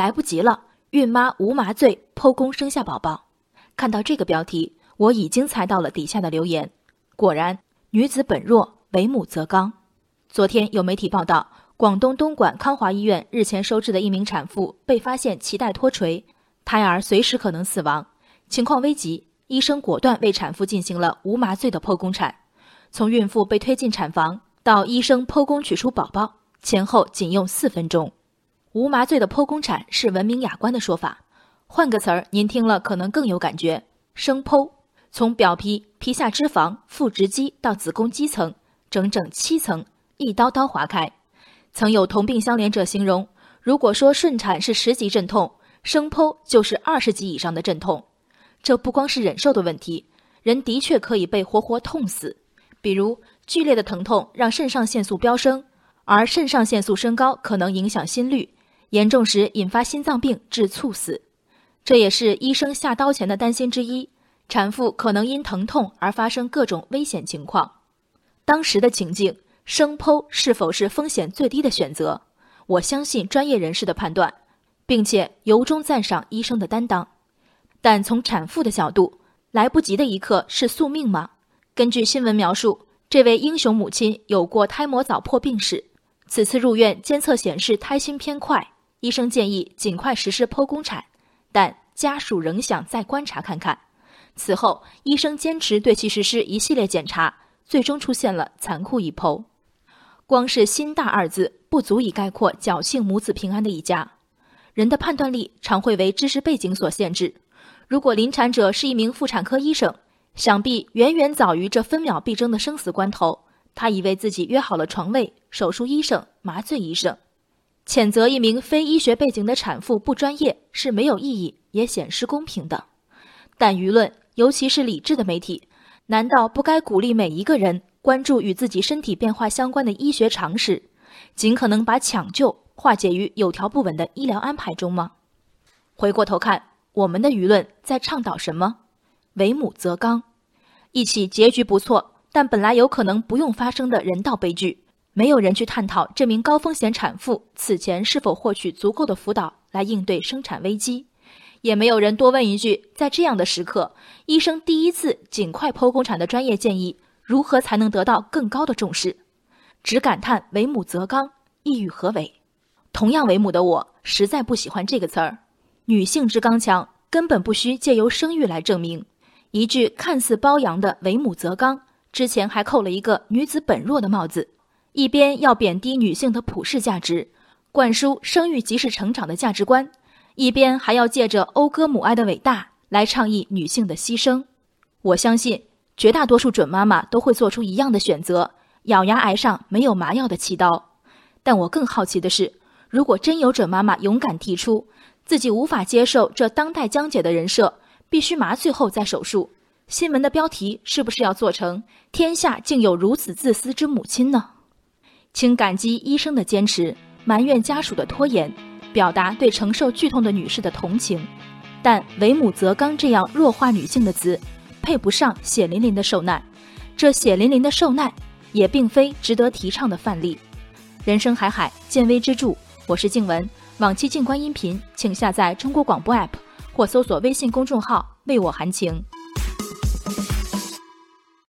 来不及了，孕妈无麻醉剖宫生下宝宝。看到这个标题，我已经猜到了底下的留言。果然，女子本弱，为母则刚。昨天有媒体报道，广东东莞康华医院日前收治的一名产妇被发现脐带脱垂，胎儿随时可能死亡，情况危急。医生果断为产妇进行了无麻醉的剖宫产，从孕妇被推进产房到医生剖宫取出宝宝，前后仅用四分钟。无麻醉的剖宫产是文明雅观的说法，换个词儿您听了可能更有感觉。生剖，从表皮、皮下脂肪、腹直肌到子宫肌层，整整七层，一刀刀划开。曾有同病相怜者形容，如果说顺产是十级阵痛，生剖就是二十级以上的阵痛。这不光是忍受的问题，人的确可以被活活痛死。比如剧烈的疼痛让肾上腺素飙升，而肾上腺素升高可能影响心率。严重时引发心脏病致猝死，这也是医生下刀前的担心之一。产妇可能因疼痛而发生各种危险情况。当时的情境，生剖是否是风险最低的选择？我相信专业人士的判断，并且由衷赞赏医生的担当。但从产妇的角度，来不及的一刻是宿命吗？根据新闻描述，这位英雄母亲有过胎膜早破病史，此次入院监测显示胎心偏快。医生建议尽快实施剖宫产，但家属仍想再观察看看。此后，医生坚持对其实施一系列检查，最终出现了残酷一剖。光是“心大”二字不足以概括侥幸母子平安的一家。人的判断力常会为知识背景所限制。如果临产者是一名妇产科医生，想必远远早于这分秒必争的生死关头，他已为自己约好了床位、手术医生、麻醉医生。谴责一名非医学背景的产妇不专业是没有意义，也显示公平的。但舆论，尤其是理智的媒体，难道不该鼓励每一个人关注与自己身体变化相关的医学常识，尽可能把抢救化解于有条不紊的医疗安排中吗？回过头看，我们的舆论在倡导什么？为母则刚，一起结局不错，但本来有可能不用发生的人道悲剧。没有人去探讨这名高风险产妇此前是否获取足够的辅导来应对生产危机，也没有人多问一句：在这样的时刻，医生第一次尽快剖宫产的专业建议如何才能得到更高的重视？只感叹“为母则刚”，意欲何为？同样为母的我，实在不喜欢这个词儿。女性之刚强，根本不需借由生育来证明。一句看似褒扬的“为母则刚”，之前还扣了一个女子本弱的帽子。一边要贬低女性的普世价值，灌输生育即是成长的价值观，一边还要借着讴歌母爱的伟大来倡议女性的牺牲。我相信绝大多数准妈妈都会做出一样的选择，咬牙挨上没有麻药的气刀。但我更好奇的是，如果真有准妈妈勇敢提出自己无法接受这当代江姐的人设，必须麻醉后再手术，新闻的标题是不是要做成“天下竟有如此自私之母亲”呢？请感激医生的坚持，埋怨家属的拖延，表达对承受剧痛的女士的同情。但“为母则刚”这样弱化女性的词，配不上血淋淋的受难。这血淋淋的受难，也并非值得提倡的范例。人生海海，见微知著。我是静文，往期静观音频，请下载中国广播 app 或搜索微信公众号“为我含情”。